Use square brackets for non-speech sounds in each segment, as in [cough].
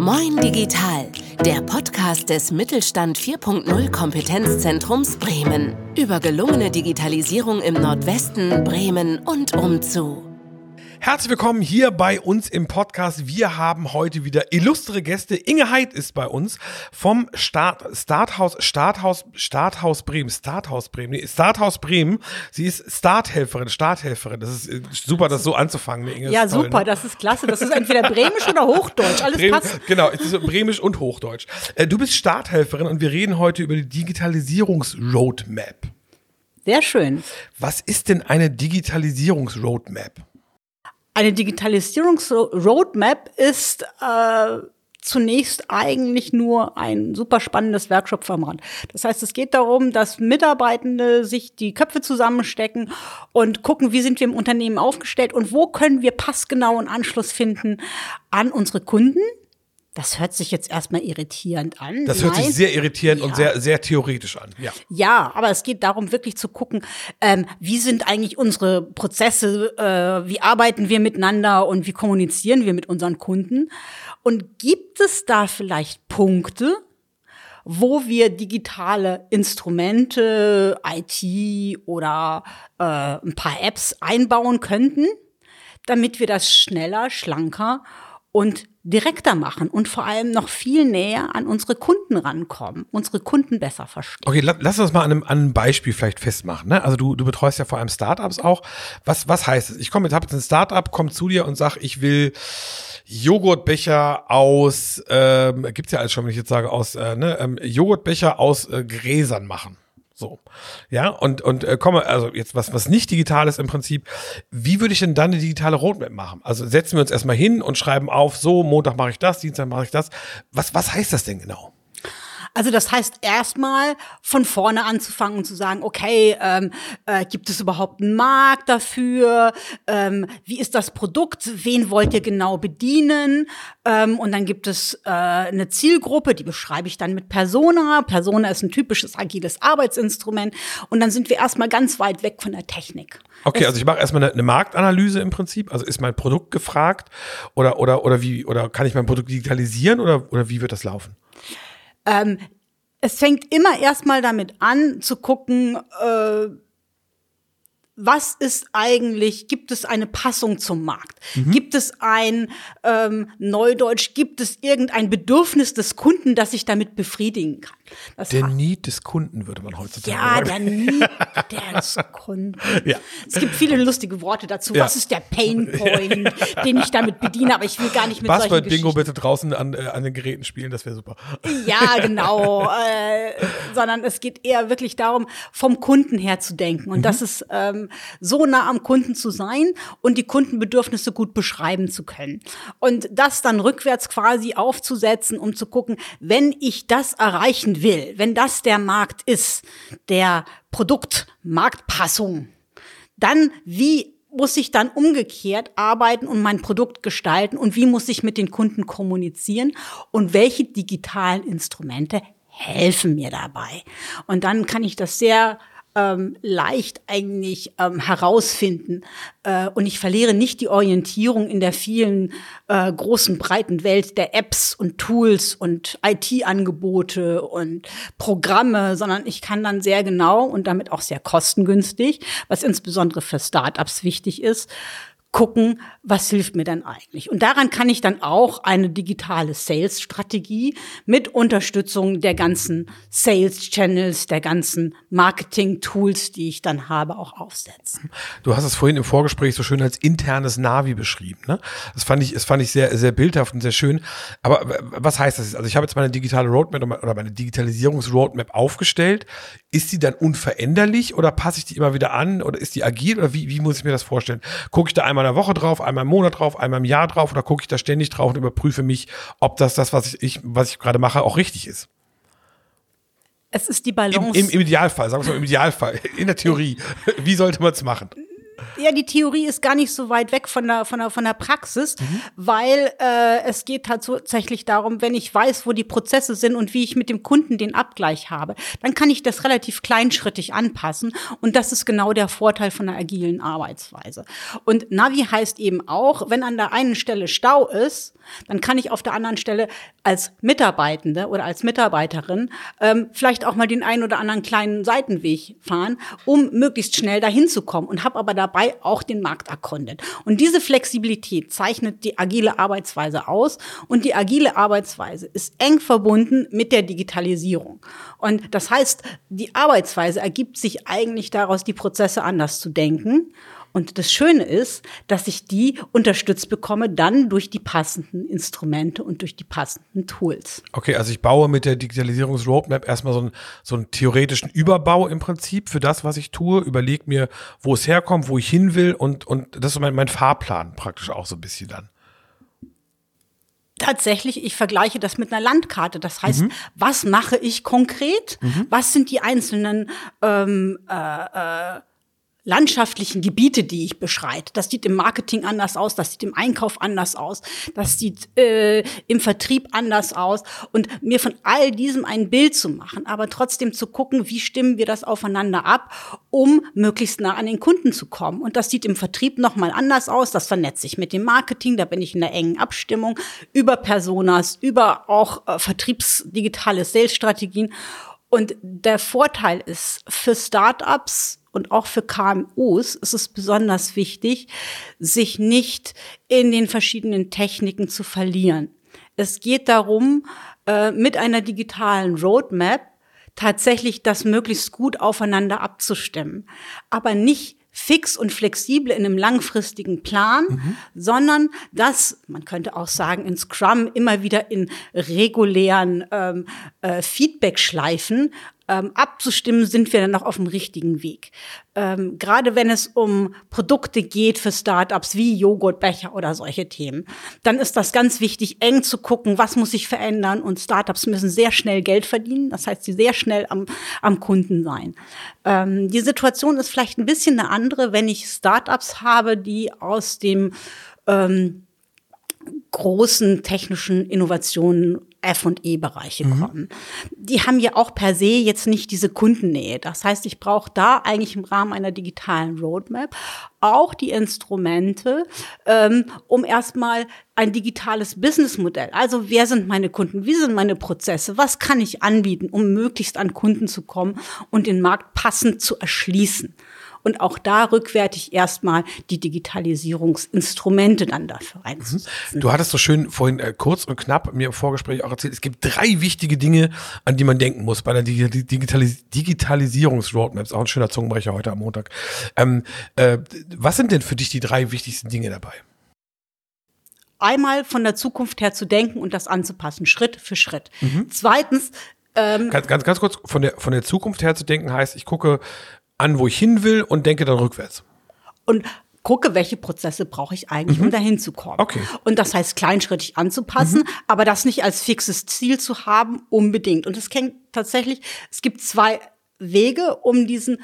Moin Digital, der Podcast des Mittelstand 4.0 Kompetenzzentrums Bremen über gelungene Digitalisierung im Nordwesten, Bremen und umzu. Herzlich willkommen hier bei uns im Podcast. Wir haben heute wieder illustre Gäste. Inge Heid ist bei uns vom Start, Starthaus, Starthaus, Starthaus Bremen, Starthaus Bremen, nee, Starthaus Bremen. Sie ist Starthelferin, Starthelferin. Das ist äh, super, das so anzufangen. Inge, ja, toll, super, ne? das ist klasse. Das ist entweder bremisch oder Hochdeutsch. Alles Bremen, passt. Genau, es ist bremisch und Hochdeutsch. Äh, du bist Starthelferin und wir reden heute über die Digitalisierungsroadmap. Sehr schön. Was ist denn eine Digitalisierungsroadmap? Eine Digitalisierungsroadmap ist äh, zunächst eigentlich nur ein super spannendes Workshop vom Rand. Das heißt, es geht darum, dass Mitarbeitende sich die Köpfe zusammenstecken und gucken, wie sind wir im Unternehmen aufgestellt und wo können wir passgenauen Anschluss finden an unsere Kunden das hört sich jetzt erstmal irritierend an. Das hört Nein. sich sehr irritierend ja. und sehr, sehr theoretisch an. Ja. ja, aber es geht darum, wirklich zu gucken, ähm, wie sind eigentlich unsere Prozesse, äh, wie arbeiten wir miteinander und wie kommunizieren wir mit unseren Kunden. Und gibt es da vielleicht Punkte, wo wir digitale Instrumente, IT oder äh, ein paar Apps einbauen könnten, damit wir das schneller, schlanker und direkter machen und vor allem noch viel näher an unsere Kunden rankommen, unsere Kunden besser verstehen. Okay, lass uns mal an einem, an einem Beispiel vielleicht festmachen. Ne? Also du, du betreust ja vor allem Startups auch. Was, was heißt es? Ich komme jetzt, habe jetzt ein Startup, komme zu dir und sag, ich will Joghurtbecher aus, ähm, gibt's ja alles schon, wenn ich jetzt sage, aus äh, ne, ähm, Joghurtbecher aus äh, Gräsern machen. So. Ja, und, und äh, komme, also jetzt was, was nicht digital ist im Prinzip, wie würde ich denn dann eine digitale Roadmap machen? Also setzen wir uns erstmal hin und schreiben auf, so, Montag mache ich das, Dienstag mache ich das. Was, was heißt das denn genau? Also das heißt erstmal von vorne anzufangen und zu sagen, okay, ähm, äh, gibt es überhaupt einen Markt dafür? Ähm, wie ist das Produkt? Wen wollt ihr genau bedienen? Ähm, und dann gibt es äh, eine Zielgruppe, die beschreibe ich dann mit Persona. Persona ist ein typisches agiles Arbeitsinstrument. Und dann sind wir erstmal ganz weit weg von der Technik. Okay, es also ich mache erstmal eine, eine Marktanalyse im Prinzip. Also ist mein Produkt gefragt oder oder oder wie oder kann ich mein Produkt digitalisieren oder oder wie wird das laufen? Ähm, es fängt immer erstmal damit an zu gucken, äh, was ist eigentlich, gibt es eine Passung zum Markt? Mhm. Gibt es ein ähm, Neudeutsch, gibt es irgendein Bedürfnis des Kunden, das ich damit befriedigen kann? Das der Need des Kunden würde man heutzutage ja, sagen. Ja, der Need [laughs] des Kunden. Ja. Es gibt viele lustige Worte dazu. Ja. Was ist der Pain Point, [laughs] den ich damit bediene? Aber ich will gar nicht mit Was solchen Bingo bitte draußen an, äh, an den Geräten spielen, das wäre super. Ja, genau. [laughs] äh, sondern es geht eher wirklich darum, vom Kunden her zu denken. Und mhm. das ist ähm, so nah am Kunden zu sein und die Kundenbedürfnisse gut beschreiben zu können. Und das dann rückwärts quasi aufzusetzen, um zu gucken, wenn ich das erreichen will, wenn das der Markt ist, der Produktmarktpassung, dann wie muss ich dann umgekehrt arbeiten und mein Produkt gestalten und wie muss ich mit den Kunden kommunizieren und welche digitalen Instrumente helfen mir dabei. Und dann kann ich das sehr ähm, leicht eigentlich ähm, herausfinden. Äh, und ich verliere nicht die Orientierung in der vielen äh, großen, breiten Welt der Apps und Tools und IT-Angebote und Programme, sondern ich kann dann sehr genau und damit auch sehr kostengünstig, was insbesondere für Startups wichtig ist, gucken, was hilft mir dann eigentlich. Und daran kann ich dann auch eine digitale Sales-Strategie mit Unterstützung der ganzen Sales-Channels, der ganzen Marketing-Tools, die ich dann habe, auch aufsetzen. Du hast es vorhin im Vorgespräch so schön als internes Navi beschrieben. Ne? Das fand ich, das fand ich sehr, sehr bildhaft und sehr schön. Aber was heißt das? Also ich habe jetzt meine digitale Roadmap oder meine Digitalisierungs-Roadmap aufgestellt. Ist die dann unveränderlich oder passe ich die immer wieder an oder ist die agil oder wie, wie muss ich mir das vorstellen? Gucke ich da einmal in der Woche drauf, einmal im Monat drauf, einmal im Jahr drauf oder gucke ich da ständig drauf und überprüfe mich, ob das das, was ich, was ich gerade mache, auch richtig ist? Es ist die Balance. Im, im, im Idealfall, sagen wir mal im Idealfall, in der Theorie. Wie sollte man es machen? Ja, die Theorie ist gar nicht so weit weg von der, von der, von der Praxis, mhm. weil äh, es geht tatsächlich darum, wenn ich weiß, wo die Prozesse sind und wie ich mit dem Kunden den Abgleich habe, dann kann ich das relativ kleinschrittig anpassen. Und das ist genau der Vorteil von einer agilen Arbeitsweise. Und Navi heißt eben auch, wenn an der einen Stelle Stau ist, dann kann ich auf der anderen Stelle als Mitarbeitende oder als Mitarbeiterin ähm, vielleicht auch mal den einen oder anderen kleinen Seitenweg fahren, um möglichst schnell dahin zu kommen und habe aber dabei auch den Markt erkundet. Und diese Flexibilität zeichnet die agile Arbeitsweise aus und die agile Arbeitsweise ist eng verbunden mit der Digitalisierung. Und das heißt, die Arbeitsweise ergibt sich eigentlich daraus, die Prozesse anders zu denken und das Schöne ist, dass ich die unterstützt bekomme dann durch die passenden Instrumente und durch die passenden Tools. Okay, also ich baue mit der Digitalisierungsroadmap erstmal so einen, so einen theoretischen Überbau im Prinzip für das, was ich tue, überlege mir, wo es herkommt, wo ich hin will und, und das ist mein, mein Fahrplan praktisch auch so ein bisschen dann. Tatsächlich, ich vergleiche das mit einer Landkarte. Das heißt, mhm. was mache ich konkret? Mhm. Was sind die einzelnen ähm, äh, äh, landschaftlichen Gebiete, die ich beschreite. Das sieht im Marketing anders aus, das sieht im Einkauf anders aus, das sieht äh, im Vertrieb anders aus. Und mir von all diesem ein Bild zu machen, aber trotzdem zu gucken, wie stimmen wir das aufeinander ab, um möglichst nah an den Kunden zu kommen. Und das sieht im Vertrieb nochmal anders aus. Das vernetzt sich mit dem Marketing, da bin ich in der engen Abstimmung über Personas, über auch äh, vertriebsdigitale Sales-Strategien. Und der Vorteil ist für Startups, und auch für KMUs ist es besonders wichtig, sich nicht in den verschiedenen Techniken zu verlieren. Es geht darum, äh, mit einer digitalen Roadmap tatsächlich das möglichst gut aufeinander abzustimmen, aber nicht fix und flexibel in einem langfristigen Plan, mhm. sondern das, man könnte auch sagen, in Scrum immer wieder in regulären ähm, äh, Feedback-Schleifen ähm, abzustimmen, sind wir dann noch auf dem richtigen Weg. Ähm, Gerade wenn es um Produkte geht für Startups wie Joghurtbecher oder solche Themen, dann ist das ganz wichtig, eng zu gucken, was muss sich verändern und Startups müssen sehr schnell Geld verdienen. Das heißt, sie sehr schnell am, am Kunden sein. Ähm, die Situation ist vielleicht ein bisschen eine andere, wenn ich Startups habe, die aus dem ähm, großen technischen Innovationen F&E-Bereiche mhm. kommen. Die haben ja auch per se jetzt nicht diese Kundennähe. Das heißt, ich brauche da eigentlich im Rahmen einer digitalen Roadmap auch die Instrumente, ähm, um erstmal ein digitales Businessmodell. Also wer sind meine Kunden? Wie sind meine Prozesse? Was kann ich anbieten, um möglichst an Kunden zu kommen und den Markt passend zu erschließen? Und auch da rückwärtig erstmal die Digitalisierungsinstrumente dann dafür einzusetzen. Mhm. Du hattest so schön vorhin äh, kurz und knapp mir im Vorgespräch auch erzählt, es gibt drei wichtige Dinge, an die man denken muss bei der Digitalis Digitalisierungsroadmap. Ist auch ein schöner Zungenbrecher heute am Montag. Ähm, äh, was sind denn für dich die drei wichtigsten Dinge dabei? Einmal von der Zukunft her zu denken und das anzupassen, Schritt für Schritt. Mhm. Zweitens, ähm, ganz, ganz, ganz kurz, von der, von der Zukunft her zu denken heißt, ich gucke, an, wo ich hin will und denke dann rückwärts. Und gucke, welche Prozesse brauche ich eigentlich, mhm. um dahin zu kommen. Okay. Und das heißt, kleinschrittig anzupassen, mhm. aber das nicht als fixes Ziel zu haben, unbedingt. Und es kennt tatsächlich, es gibt zwei Wege, um diesen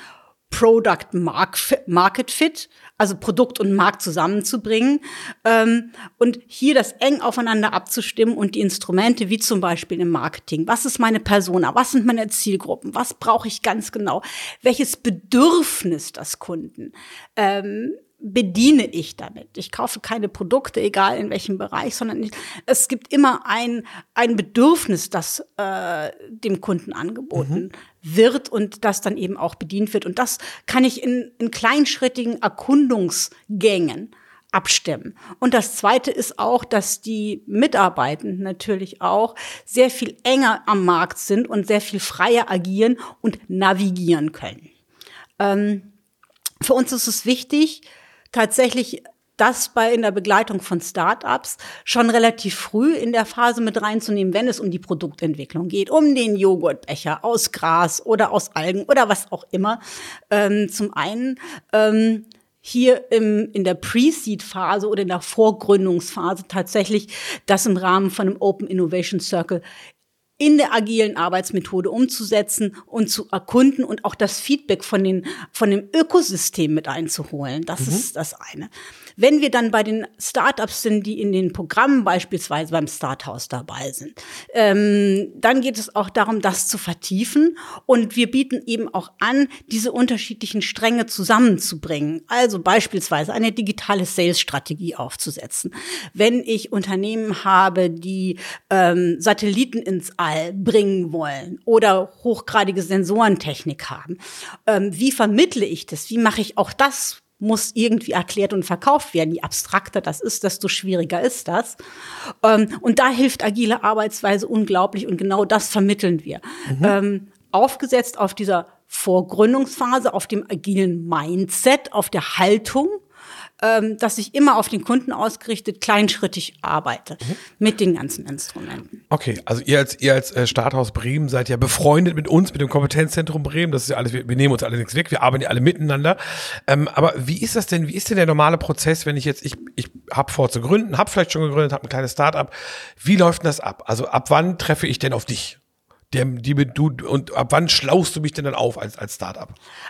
Product Market Fit, also Produkt und Markt zusammenzubringen ähm, und hier das eng aufeinander abzustimmen und die Instrumente wie zum Beispiel im Marketing. Was ist meine Persona? Was sind meine Zielgruppen? Was brauche ich ganz genau? Welches Bedürfnis das Kunden? Ähm, bediene ich damit. Ich kaufe keine Produkte, egal in welchem Bereich, sondern ich, es gibt immer ein, ein Bedürfnis, das äh, dem Kunden angeboten mhm. wird und das dann eben auch bedient wird. Und das kann ich in, in kleinschrittigen Erkundungsgängen abstimmen. Und das Zweite ist auch, dass die Mitarbeitenden natürlich auch sehr viel enger am Markt sind und sehr viel freier agieren und navigieren können. Ähm, für uns ist es wichtig, tatsächlich das bei in der Begleitung von Startups schon relativ früh in der Phase mit reinzunehmen, wenn es um die Produktentwicklung geht, um den Joghurtbecher aus Gras oder aus Algen oder was auch immer. Ähm, zum einen ähm, hier im, in der Pre-Seed-Phase oder in der Vorgründungsphase tatsächlich das im Rahmen von einem Open Innovation Circle in der agilen Arbeitsmethode umzusetzen und zu erkunden und auch das Feedback von den von dem Ökosystem mit einzuholen. Das mhm. ist das eine. Wenn wir dann bei den Startups sind, die in den Programmen beispielsweise beim Starthouse dabei sind, ähm, dann geht es auch darum, das zu vertiefen. Und wir bieten eben auch an, diese unterschiedlichen Stränge zusammenzubringen. Also beispielsweise eine digitale Sales-Strategie aufzusetzen. Wenn ich Unternehmen habe, die ähm, Satelliten ins All bringen wollen oder hochgradige Sensorentechnik haben, ähm, wie vermittle ich das? Wie mache ich auch das muss irgendwie erklärt und verkauft werden. Je abstrakter das ist, desto schwieriger ist das. Ähm, und da hilft agile Arbeitsweise unglaublich und genau das vermitteln wir. Mhm. Ähm, aufgesetzt auf dieser Vorgründungsphase, auf dem agilen Mindset, auf der Haltung ähm, dass ich immer auf den Kunden ausgerichtet kleinschrittig arbeite mhm. mit den ganzen Instrumenten. Okay, also ihr als ihr als äh, Starthaus Bremen seid ja befreundet mit uns, mit dem Kompetenzzentrum Bremen. Das ist ja alles, wir, wir nehmen uns alle nichts weg, wir arbeiten ja alle miteinander. Ähm, aber wie ist das denn, wie ist denn der normale Prozess, wenn ich jetzt, ich, ich habe vor zu gründen, habe vielleicht schon gegründet, habe ein kleines Startup. Wie läuft denn das ab? Also ab wann treffe ich denn auf dich? Der, die du, und ab wann schlaust du mich denn dann auf als, als Startup?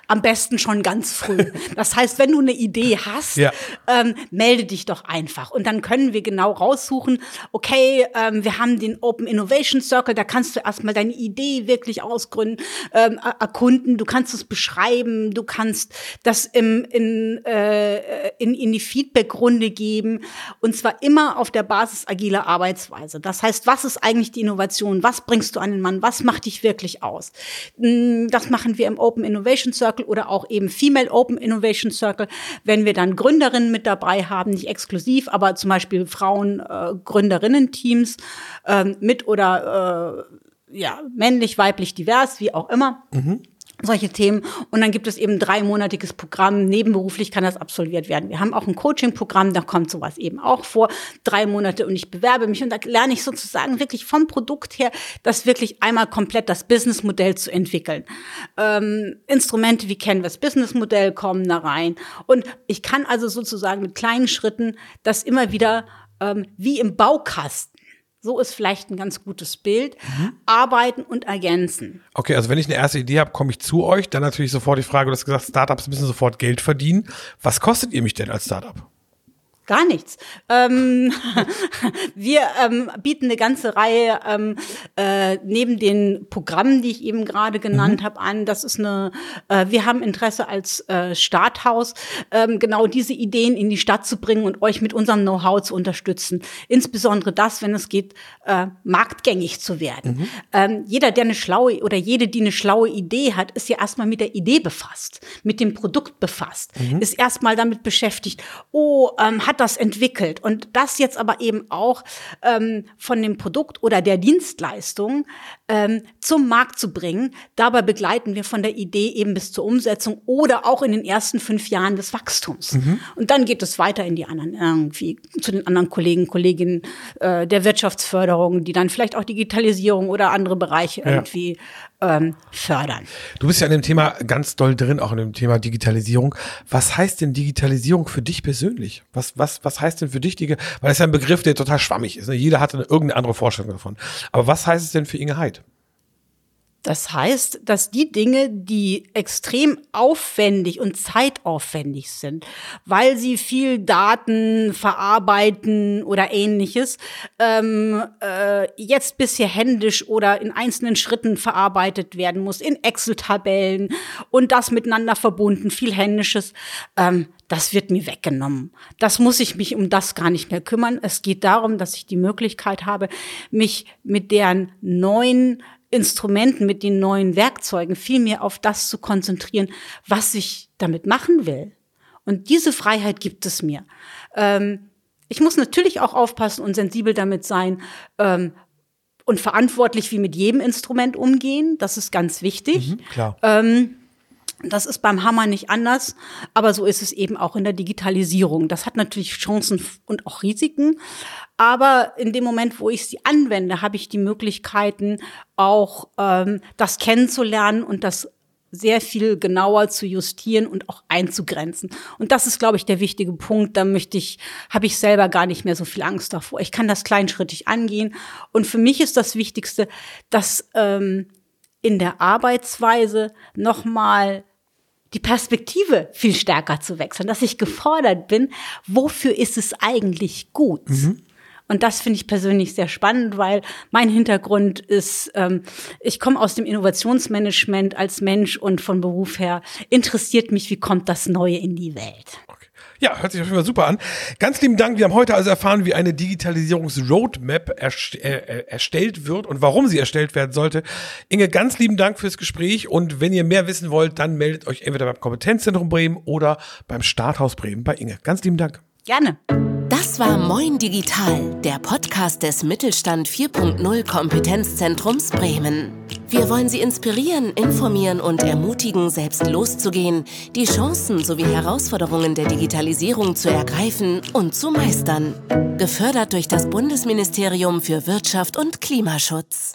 Am besten schon ganz früh. Das heißt, wenn du eine Idee hast, ja. ähm, melde dich doch einfach. Und dann können wir genau raussuchen, okay, ähm, wir haben den Open Innovation Circle, da kannst du erstmal deine Idee wirklich ausgründen, ähm, erkunden, du kannst es beschreiben, du kannst das im, in, äh, in, in die Feedback-Runde geben. Und zwar immer auf der Basis agiler Arbeitsweise. Das heißt, was ist eigentlich die Innovation? Was bringst du an den Mann? Was macht dich wirklich aus? Mm, das machen wir im Open Innovation Circle oder auch eben Female Open Innovation Circle, wenn wir dann Gründerinnen mit dabei haben, nicht exklusiv, aber zum Beispiel Frauen äh, Gründerinnen-Teams äh, mit oder äh, ja männlich, weiblich, divers, wie auch immer. Mhm solche Themen. Und dann gibt es eben dreimonatiges Programm. Nebenberuflich kann das absolviert werden. Wir haben auch ein Coaching-Programm, da kommt sowas eben auch vor. Drei Monate und ich bewerbe mich und da lerne ich sozusagen wirklich vom Produkt her, das wirklich einmal komplett das Businessmodell zu entwickeln. Ähm, Instrumente wie Canvas Businessmodell kommen da rein. Und ich kann also sozusagen mit kleinen Schritten das immer wieder ähm, wie im Baukasten so ist vielleicht ein ganz gutes Bild. Mhm. Arbeiten und ergänzen. Okay, also wenn ich eine erste Idee habe, komme ich zu euch. Dann natürlich sofort die Frage, du hast gesagt, Startups müssen sofort Geld verdienen. Was kostet ihr mich denn als Startup? Gar nichts. Ähm, [laughs] wir ähm, bieten eine ganze Reihe ähm, äh, neben den Programmen, die ich eben gerade genannt mhm. habe, an. Das ist eine. Äh, wir haben Interesse als äh, Starthaus ähm, genau diese Ideen in die Stadt zu bringen und euch mit unserem Know-how zu unterstützen. Insbesondere das, wenn es geht, äh, marktgängig zu werden. Mhm. Ähm, jeder, der eine schlaue oder jede, die eine schlaue Idee hat, ist ja erstmal mit der Idee befasst, mit dem Produkt befasst, mhm. ist erstmal damit beschäftigt. Oh, ähm, hat hat das entwickelt. Und das jetzt aber eben auch ähm, von dem Produkt oder der Dienstleistung ähm, zum Markt zu bringen. Dabei begleiten wir von der Idee eben bis zur Umsetzung oder auch in den ersten fünf Jahren des Wachstums. Mhm. Und dann geht es weiter in die anderen, irgendwie zu den anderen Kollegen, Kolleginnen äh, der Wirtschaftsförderung, die dann vielleicht auch Digitalisierung oder andere Bereiche ja. irgendwie ähm, fördern. Du bist ja in dem Thema ganz doll drin, auch in dem Thema Digitalisierung. Was heißt denn Digitalisierung für dich persönlich? Was, was, was heißt denn für dich, die, weil das ist ja ein Begriff, der total schwammig ist. Ne? Jeder hat eine, irgendeine andere Vorstellung davon. Aber was heißt es denn für Inge Heid? Das heißt, dass die Dinge, die extrem aufwendig und zeitaufwendig sind, weil sie viel Daten verarbeiten oder ähnliches, ähm, äh, jetzt bisher händisch oder in einzelnen Schritten verarbeitet werden muss, in Excel-Tabellen und das miteinander verbunden, viel Händisches, ähm, das wird mir weggenommen. Das muss ich mich um das gar nicht mehr kümmern. Es geht darum, dass ich die Möglichkeit habe, mich mit deren neuen Instrumenten, mit den neuen Werkzeugen viel mehr auf das zu konzentrieren, was ich damit machen will. Und diese Freiheit gibt es mir. Ähm, ich muss natürlich auch aufpassen und sensibel damit sein ähm, und verantwortlich wie mit jedem Instrument umgehen. Das ist ganz wichtig. Mhm, klar. Ähm, das ist beim Hammer nicht anders, aber so ist es eben auch in der Digitalisierung. Das hat natürlich Chancen und auch Risiken, aber in dem Moment, wo ich sie anwende, habe ich die Möglichkeiten, auch ähm, das kennenzulernen und das sehr viel genauer zu justieren und auch einzugrenzen. Und das ist, glaube ich, der wichtige Punkt. Da möchte ich, habe ich selber gar nicht mehr so viel Angst davor. Ich kann das kleinschrittig angehen. Und für mich ist das Wichtigste, dass ähm, in der Arbeitsweise nochmal die Perspektive viel stärker zu wechseln, dass ich gefordert bin, wofür ist es eigentlich gut? Mhm. Und das finde ich persönlich sehr spannend, weil mein Hintergrund ist, ähm, ich komme aus dem Innovationsmanagement als Mensch und von Beruf her interessiert mich, wie kommt das Neue in die Welt. Ja, hört sich auf jeden Fall super an. Ganz lieben Dank. Wir haben heute also erfahren, wie eine Digitalisierungsroadmap erst äh, äh, erstellt wird und warum sie erstellt werden sollte. Inge, ganz lieben Dank fürs Gespräch und wenn ihr mehr wissen wollt, dann meldet euch entweder beim Kompetenzzentrum Bremen oder beim Starthaus Bremen bei Inge. Ganz lieben Dank. Gerne. Das war Moin Digital, der Podcast des Mittelstand 4.0 Kompetenzzentrums Bremen. Wir wollen Sie inspirieren, informieren und ermutigen, selbst loszugehen, die Chancen sowie Herausforderungen der Digitalisierung zu ergreifen und zu meistern. Gefördert durch das Bundesministerium für Wirtschaft und Klimaschutz.